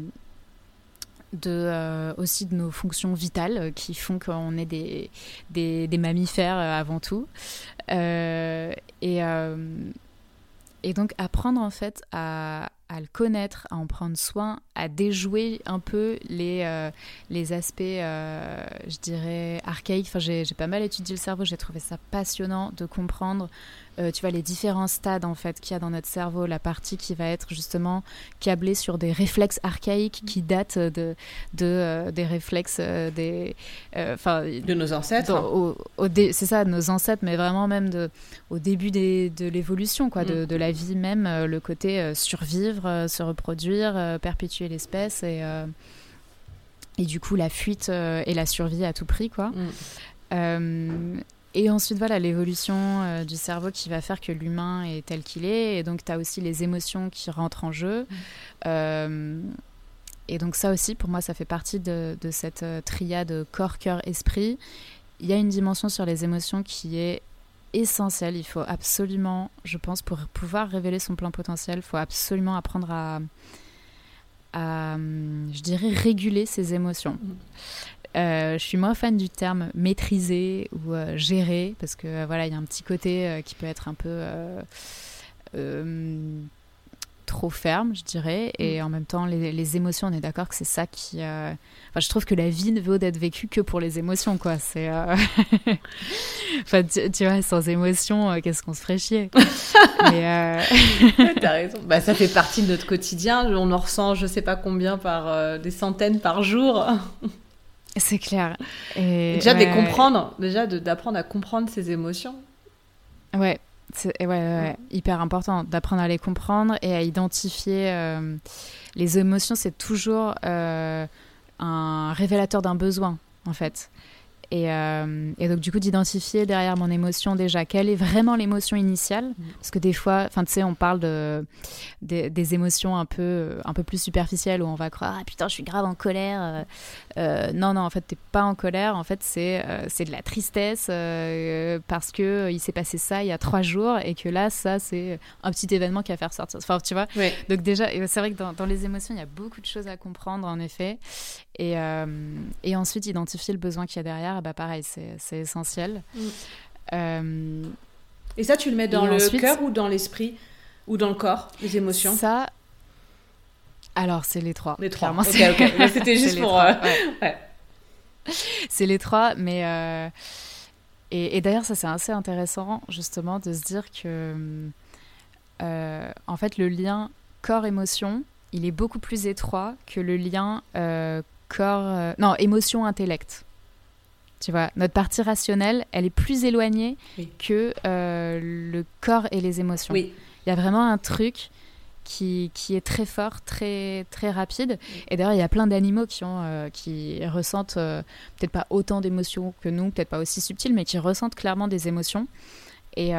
S2: de, euh, aussi de nos fonctions vitales euh, qui font qu'on est des, des, mammifères avant tout. et, et donc apprendre en fait à, le connaître, à en prendre soin, à déjouer un peu les, euh, les aspects, euh, je dirais, archaïques. Enfin, j'ai pas mal étudié le cerveau, j'ai trouvé ça passionnant de comprendre euh, tu vois, les différents stades en fait qu'il y a dans notre cerveau, la partie qui va être justement câblée sur des réflexes archaïques qui datent de, de euh, des réflexes euh, des,
S1: enfin, de nos ancêtres.
S2: C'est ça, de nos ancêtres, mais vraiment même de, au début des, de l'évolution, quoi, de, mm. de, la vie même, le côté survivre, se reproduire, perpétuer l'espèce et et du coup la fuite et la survie à tout prix, quoi. Mm. Et ensuite, voilà, l'évolution euh, du cerveau qui va faire que l'humain est tel qu'il est. Et donc, tu as aussi les émotions qui rentrent en jeu. Mm. Euh, et donc, ça aussi, pour moi, ça fait partie de, cette euh, triade corps, cœur, esprit. Il y a une dimension sur les émotions qui est essentielle. Il faut absolument, je pense, pour pouvoir révéler son plein potentiel, il faut absolument apprendre à, à, je dirais, réguler ses émotions. Mm. Euh, je suis moins fan du terme maîtriser ou euh, gérer parce que euh, voilà, il y a un petit côté qui peut être un peu trop ferme, je dirais. Et mm. en même temps, les, émotions, on est d'accord que c'est ça qui. Enfin, je trouve que la vie ne vaut d'être vécue que pour les émotions, quoi. C'est. enfin, tu, vois, sans émotions, qu'est-ce qu'on se ferait chier.
S1: T'as raison. Bah, ça fait partie de notre quotidien. On en ressent, je sais pas combien par des centaines par jour.
S2: C'est clair.
S1: Et, déjà de comprendre, déjà d'apprendre à comprendre ses émotions.
S2: Ouais, c'est ouais, ouais, hyper important d'apprendre à les comprendre et à identifier euh, les émotions. C'est toujours euh, un révélateur d'un besoin, en fait. Euh, et, donc, du coup, d'identifier derrière mon émotion déjà quelle est vraiment l'émotion initiale. Mm. Parce que des fois, enfin, tu sais, on parle de, des émotions un peu, un peu plus superficielles où on va croire Ah putain, je suis grave en colère. Euh, euh, non, non, en fait, t'es pas en colère. En fait, c'est c'est de la tristesse parce que il s'est passé ça il y a trois jours et que là, ça, c'est un petit événement qui va faire sortir. Enfin, tu vois. Donc, déjà, c'est vrai que dans, dans les émotions, il y a beaucoup de choses à comprendre, en effet. Et, et ensuite, identifier le besoin qu'il y a derrière bah, pareil, c'est essentiel. Mm.
S1: Euh, et ça, tu le mets dans le cœur ou dans l'esprit ou dans le corps, les émotions?
S2: Ça, alors c'est les trois.
S1: Les trois. C'était juste pour. Euh,
S2: c'est les trois, mais. Euh, et, d'ailleurs, ça c'est assez intéressant justement de se dire que, en fait, le lien corps-émotion, il est beaucoup plus étroit que le lien corps, non, émotion-intellect. Tu vois, notre partie rationnelle, elle est plus éloignée que euh, le corps et les émotions. Il y a vraiment un truc qui, qui, est très fort, très, très rapide. Et d'ailleurs, il y a plein d'animaux qui, ont, euh, qui ressentent euh, peut-être pas autant d'émotions que nous, peut-être pas aussi subtiles, mais qui ressentent clairement des émotions. Et,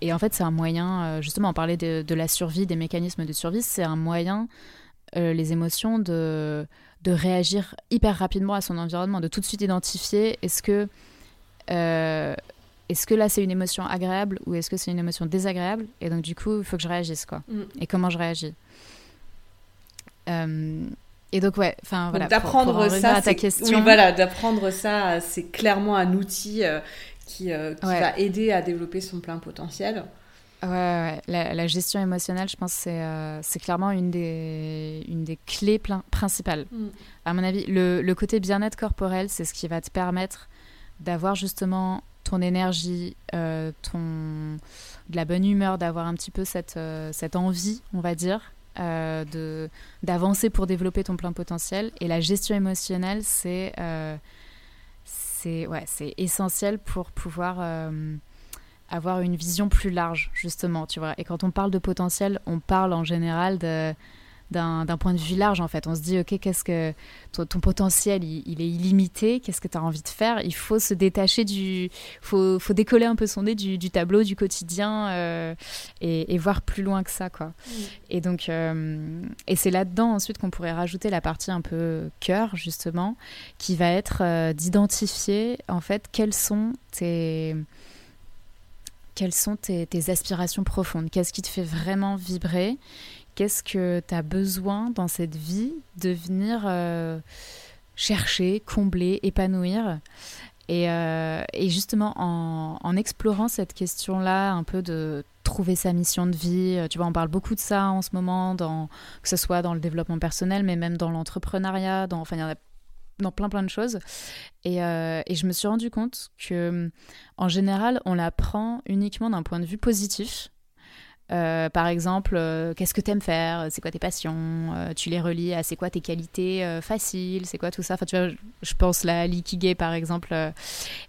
S2: et en fait, c'est un moyen, justement, on parlait de, de, la survie, des mécanismes de survie, c'est un moyen, les émotions, de de réagir hyper rapidement à son environnement, de tout de suite identifier est-ce que, euh, est-ce que là c'est une émotion agréable ou est-ce que c'est une émotion désagréable Et donc du coup, il faut que je réagisse quoi. Mm. Et comment je réagis euh, et donc ouais, enfin voilà.
S1: D'apprendre ça, à ta question. Oui, voilà, d'apprendre ça, c'est clairement un outil qui, qui va aider à développer son plein potentiel.
S2: Ouais, La, gestion émotionnelle, je pense, c'est euh, clairement une des, une des clés principales. Mm. À mon avis, le, le côté bien-être corporel, c'est ce qui va te permettre d'avoir justement ton énergie, euh, ton, de la bonne humeur, d'avoir un petit peu cette, euh, cette envie, on va dire, de d'avancer pour développer ton plein potentiel. Et la gestion émotionnelle, c'est c'est ouais, essentiel pour pouvoir avoir une vision plus large, justement, tu vois. Et quand on parle de potentiel, on parle en général de d'un point de vue large en fait. On se dit ok qu'est-ce que ton, potentiel il, est illimité, qu'est-ce que tu as envie de faire? Il faut se détacher du, faut, faut décoller un peu son nez du, tableau du quotidien euh, et, voir plus loin que ça quoi. Et donc euh, et c'est là-dedans ensuite qu'on pourrait rajouter la partie un peu cœur justement qui va être euh, d'identifier en fait quels sont tes quelles sont tes, aspirations profondes? Qu'est-ce qui te fait vraiment vibrer? Qu'est-ce que tu as besoin dans cette vie de venir euh, chercher, combler, épanouir? Euh, et, justement, en, explorant cette question-là, un peu de trouver sa mission de vie, euh, tu vois, on parle beaucoup de ça en ce moment, dans, que ce soit dans le développement personnel, mais même dans l'entrepreneuriat, dans, enfin, il y en a dans plein plein de choses. Et, euh, et, je me suis rendu compte que, en général, on l'apprend uniquement d'un point de vue positif. Euh, par exemple, euh, qu'est-ce que tu aimes faire? C'est quoi tes passions? Tu les relis à c'est quoi tes qualités faciles? C'est quoi tout ça? Enfin, tu vois, je pense la l'ikigai par exemple.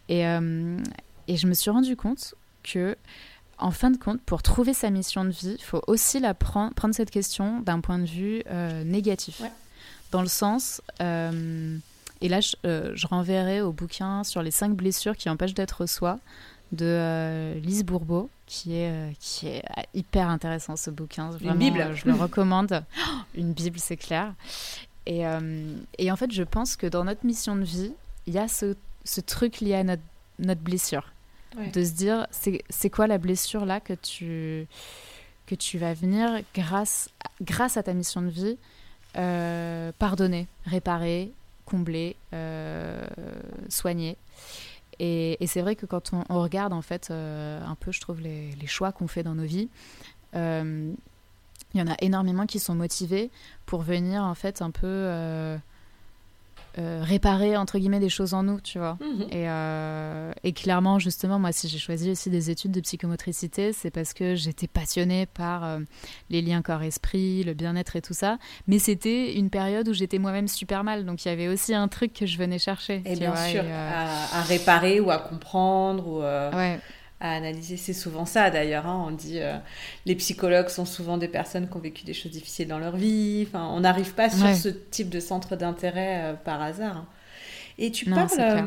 S2: et, et je me suis rendu compte que, en fin de compte, pour trouver sa mission de vie, il faut aussi la prendre, prendre cette question d'un point de vue négatif. Dans le sens, et là, euh, je, renverrai au bouquin sur les cinq blessures qui empêchent d'être soi de euh, Lise Bourbeau, qui est, euh, qui est hyper intéressant ce bouquin.
S1: une Bible.
S2: je le recommande. une Bible, c'est clair. Et, et, en fait, je pense que dans notre mission de vie, il y a ce, ce truc lié à notre, notre blessure. De se dire, c'est quoi la blessure là que tu, que tu vas venir, grâce, grâce à ta mission de vie, pardonner, réparer, combler, euh, soigner. Et, c'est vrai que quand on, regarde en fait euh, un peu, je trouve, les, choix qu'on fait dans nos vies, euh, il y en a énormément qui sont motivés pour venir en fait un peu euh, réparer entre guillemets des choses en nous, tu vois. Mhm. Et, euh, et, clairement, justement, moi, si j'ai choisi aussi des études de psychomotricité, c'est parce que j'étais passionnée par euh, les liens corps-esprit, le bien-être et tout ça. Mais c'était une période où j'étais moi-même super mal, donc il y avait aussi un truc que je venais chercher.
S1: Et bien sûr, à, réparer ou à comprendre ou. Ouais à analyser. C'est souvent ça d'ailleurs. Hein. On dit euh, les psychologues sont souvent des personnes qui ont vécu des choses difficiles dans leur vie. Enfin, on n'arrive pas sur ce type de centre d'intérêt euh, par hasard. Hein. Et tu parles, euh,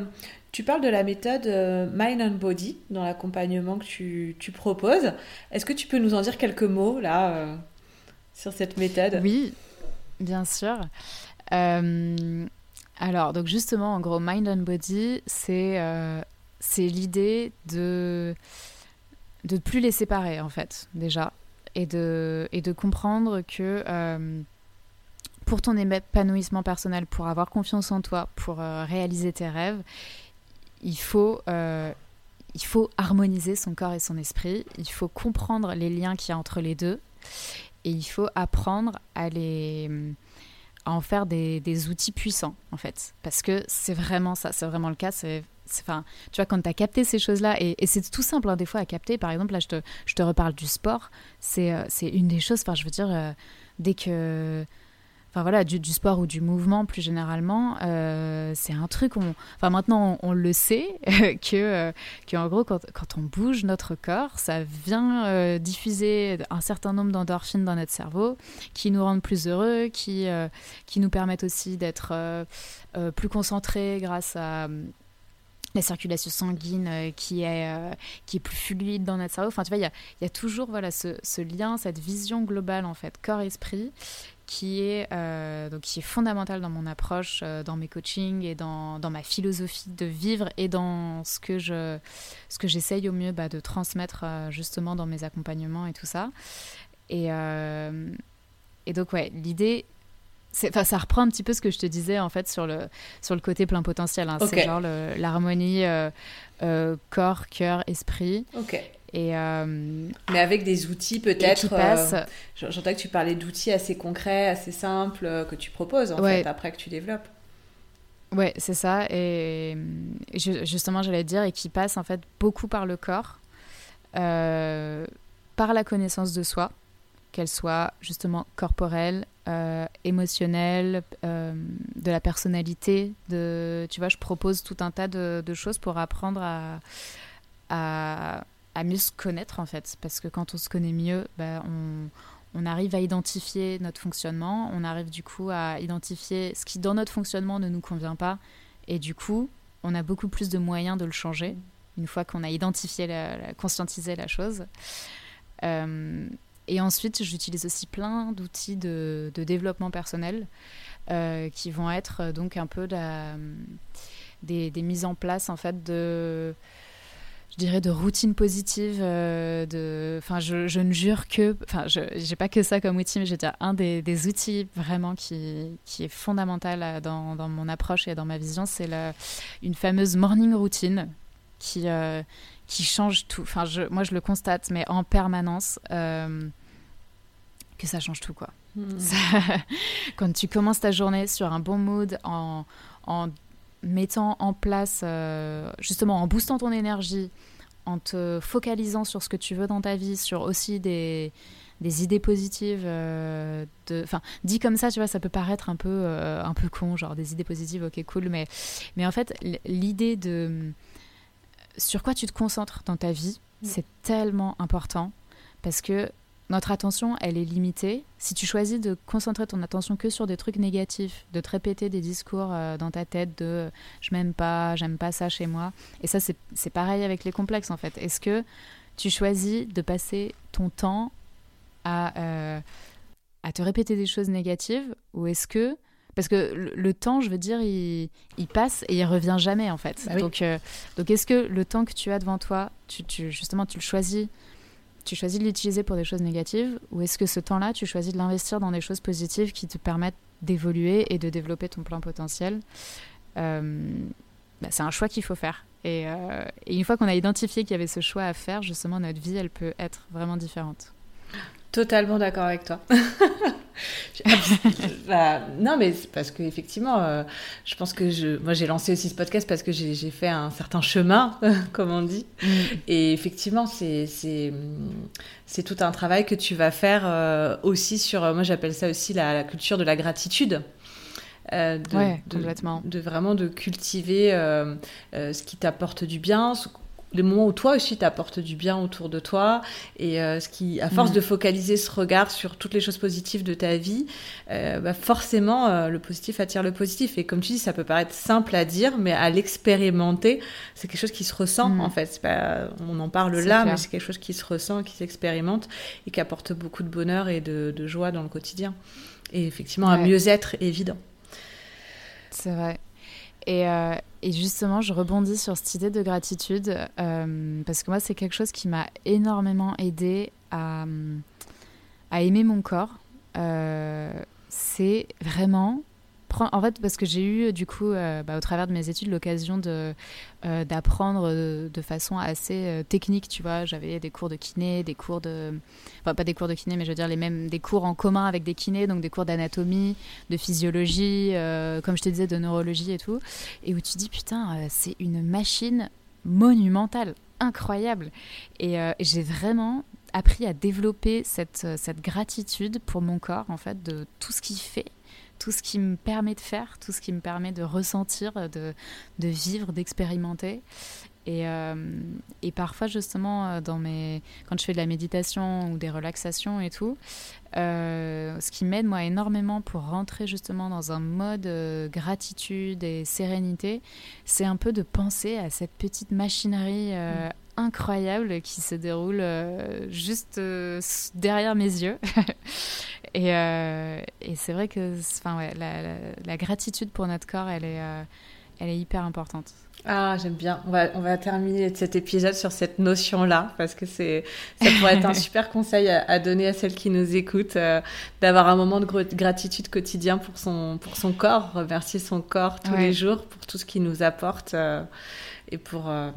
S1: tu parles de la méthode Mind and Body dans l'accompagnement que tu, tu proposes. Est-ce que tu peux nous en dire quelques mots là sur cette méthode?
S2: Oui, bien sûr. alors, donc justement, en gros, Mind and Body, c'est c'est l'idée de de plus les séparer en fait déjà et de et de comprendre que euh, pour ton épanouissement personnel, pour avoir confiance en toi, pour euh, réaliser tes rêves, il faut euh, il faut harmoniser son corps et son esprit. Il faut comprendre les liens qu'il y a entre les deux et il faut apprendre à les à en faire des, des outils puissants en fait parce que c'est vraiment ça c'est vraiment le cas c'est enfin, tu vois, quand tu as capté ces choses-là, et, c'est tout simple hein, des fois à capter, par exemple, là je te, je te reparle du sport, c'est euh, une des choses, enfin je veux dire, euh, dès que... Enfin voilà, du, du, sport ou du mouvement plus généralement, euh, c'est un truc, on, enfin maintenant on, le sait, que, en gros quand, quand, on bouge notre corps, ça vient diffuser un certain nombre d'endorphines dans notre cerveau qui nous rendent plus heureux, qui, qui nous permettent aussi d'être plus concentrés grâce à la circulation sanguine euh, qui, est, euh, qui est plus fluide dans notre cerveau. Enfin, tu vois, il y a, y a, toujours voilà, ce, ce, lien, cette vision globale, en fait, corps-esprit, qui est, euh, donc, qui est fondamentale dans mon approche, dans mes coachings et dans, dans, ma philosophie de vivre et dans ce que, je, j'essaye au mieux bah, de transmettre justement dans mes accompagnements et tout ça. Et, et donc, ouais, l'idée, ça reprend un petit peu ce que je te disais en fait sur le, sur le côté plein potentiel. Hein. C'est genre l'harmonie euh, euh, corps, cœur, esprit.
S1: Ok.
S2: Et,
S1: Mais avec des outils peut-être. J'entends que tu parlais d'outils assez concrets, assez simples que tu proposes en fait après que tu développes.
S2: Ouais, c'est ça. Et, justement, j'allais dire, et qui passe en fait beaucoup par le corps, par la connaissance de soi qu'elle soit justement corporelle, euh, émotionnelle, euh, de la personnalité. Tu vois, je propose tout un tas de, choses pour apprendre à, mieux se connaître en fait. Parce que quand on se connaît mieux, bah, on, arrive à identifier notre fonctionnement, on arrive du coup à identifier ce qui dans notre fonctionnement ne nous convient pas. Et du coup, on a beaucoup plus de moyens de le changer une fois qu'on a identifié, conscientisé la chose. Euh, et ensuite, j'utilise aussi plein d'outils de, développement personnel euh, qui vont être euh, donc un peu des, mises en place en fait de je dirais de routines positives euh, de enfin je, ne jure que enfin je j'ai pas que ça comme outil mais j'ai déjà un des, outils vraiment qui, qui est fondamental dans, dans, mon approche et dans ma vision c'est une fameuse morning routine qui qui change tout. Enfin je, moi je le constate mais en permanence que ça change tout, quoi. Hmm. quand tu commences ta journée sur un bon mood, en, en mettant en place, euh, justement, en boostant ton énergie, en te focalisant sur ce que tu veux dans ta vie, sur aussi des, des idées positives. Euh, de, enfin, dit comme ça, tu vois, ça peut paraître un peu, euh, un peu con, genre des idées positives, ok, cool, mais, mais en fait, l'idée de sur quoi tu te concentres dans ta vie, hmm. c'est tellement important parce que notre attention, elle est limitée. Si tu choisis de concentrer ton attention que sur des trucs négatifs, de te répéter des discours euh, dans ta tête de je m'aime pas, j'aime pas ça chez moi, et ça c'est pareil avec les complexes en fait. Est-ce que tu choisis de passer ton temps à, euh, à te répéter des choses négatives ou est-ce que parce que le, temps, je veux dire, il, passe et il revient jamais en fait. Bah donc, euh, donc est-ce que le temps que tu as devant toi, tu, justement, tu le choisis tu choisis de l'utiliser pour des choses négatives ou est-ce que ce temps-là, tu choisis de l'investir dans des choses positives qui te permettent d'évoluer et de développer ton plein potentiel? Euh, bah, C'est un choix qu'il faut faire. Et, euh, et une fois qu'on a identifié qu'il y avait ce choix à faire, justement, notre vie, elle peut être vraiment différente.
S1: Totalement d'accord avec toi. bah, non, mais parce qu'effectivement, euh, je pense que je, moi j'ai lancé aussi ce podcast parce que j'ai fait un certain chemin, comme on dit. Mm. Et effectivement, c'est c'est tout un travail que tu vas faire euh, aussi sur, moi j'appelle ça aussi la, culture de la gratitude.
S2: Euh, de, complètement.
S1: De, vraiment de cultiver ce qui t'apporte du bien, les moments où toi aussi t'apportes du bien autour de toi et euh, ce qui à force mm. de focaliser ce regard sur toutes les choses positives de ta vie euh, bah forcément euh, le positif attire le positif. Et comme tu dis ça peut paraître simple à dire mais à l'expérimenter c'est quelque chose qui se ressent mm. en fait. Pas, on en parle là mais c'est quelque chose qui se ressent qui s'expérimente et qui apporte beaucoup de bonheur et de, de joie dans le quotidien. Et effectivement un mieux-être évident.
S2: C'est vrai et, euh, et, justement, je rebondis sur cette idée de gratitude euh, parce que moi, c'est quelque chose qui m'a énormément aidé à, à, aimer mon corps. Euh, c'est vraiment en fait, parce que j'ai eu, du coup, euh, bah, au travers de mes études, l'occasion euh, d'apprendre euh, de façon assez technique, tu vois. J'avais des cours de kiné, des cours de. Enfin, pas des cours de kiné, mais je veux dire les mêmes, des cours en commun avec des kinés, donc des cours d'anatomie, de physiologie, comme je te disais, de neurologie et tout. Et où tu dis, putain, c'est une machine monumentale, incroyable. Et j'ai vraiment appris à développer cette gratitude pour mon corps, en fait, de tout ce qu'il fait tout ce qui me permet de faire, tout ce qui me permet de ressentir, de, de vivre, d'expérimenter. Et, euh, et, parfois, justement, euh, dans mes... quand je fais de la méditation ou des relaxations et tout, euh, ce qui m'aide, moi, énormément pour rentrer justement dans un mode gratitude et sérénité, c'est un peu de penser à cette petite machinerie mm. Incroyable qui se déroule juste derrière mes yeux. Et, euh, et c'est vrai que enfin, ouais, la, la, gratitude pour notre corps, elle est, euh, elle est hyper importante.
S1: Ah, j'aime bien. On va, on va terminer cet épisode sur cette notion-là, parce que c'est, ça pourrait être un super conseil à, donner à celles qui nous écoutent, euh, d'avoir un moment de gratitude quotidien pour son, pour son corps, remercier son corps tous les jours pour tout ce qu'il nous apporte euh, et pour, euh,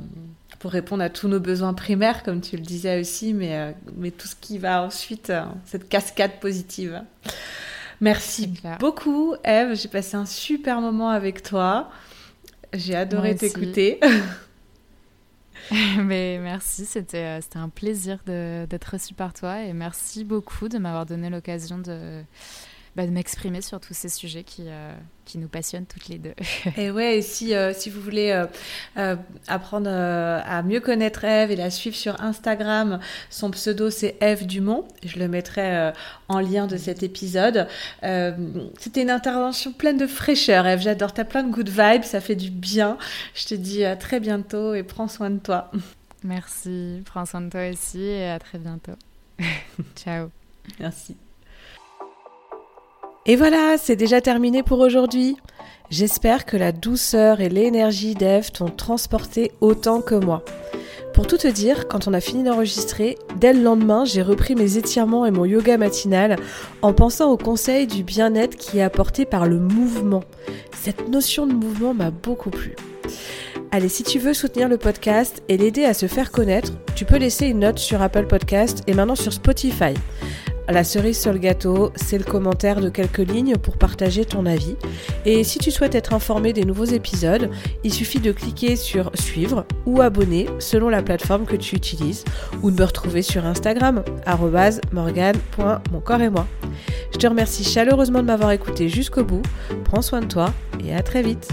S1: pour répondre à tous nos besoins primaires, comme tu le disais aussi, mais, mais tout ce qui va ensuite, cette cascade positive. Merci beaucoup, Eve. J'ai passé un super moment avec toi. J'ai adoré t'écouter.
S2: Mais merci, c'était euh, un plaisir d'être reçu par toi et merci beaucoup de m'avoir donné l'occasion de, bah, de m'exprimer sur tous ces sujets qui, euh, qui nous passionnent toutes les deux.
S1: et ouais, et si, euh, si vous voulez euh, apprendre à mieux connaître Eve et la suivre sur Instagram, son pseudo c'est Eve Dumont. Je le mettrai en lien de cet épisode. C'était une intervention pleine de fraîcheur, Eve. J'adore. T'as plein de good vibes, ça fait du bien. Je te dis à très bientôt et prends soin de toi.
S2: Merci. Prends soin de toi aussi et à très bientôt. Ciao.
S1: Merci. Et voilà, c'est déjà terminé pour aujourd'hui. J'espère que la douceur et l'énergie d'Eve t'ont transporté autant que moi. Pour tout te dire, quand on a fini d'enregistrer, dès le lendemain, j'ai repris mes étirements et mon yoga matinal en pensant au conseil du bien-être qui est apporté par le mouvement. Cette notion de mouvement m'a beaucoup plu. Allez, si tu veux soutenir le podcast et l'aider à se faire connaître, tu peux laisser une note sur Apple Podcast et maintenant sur Spotify. La cerise sur le gâteau, c'est le commentaire de quelques lignes pour partager ton avis. Et si tu souhaites être informé des nouveaux épisodes, il suffit de cliquer sur suivre ou abonner selon la plateforme que tu utilises ou de me retrouver sur Instagram morgan.moncorps et moi. Je te remercie chaleureusement de m'avoir écouté jusqu'au bout. Prends soin de toi et à très vite.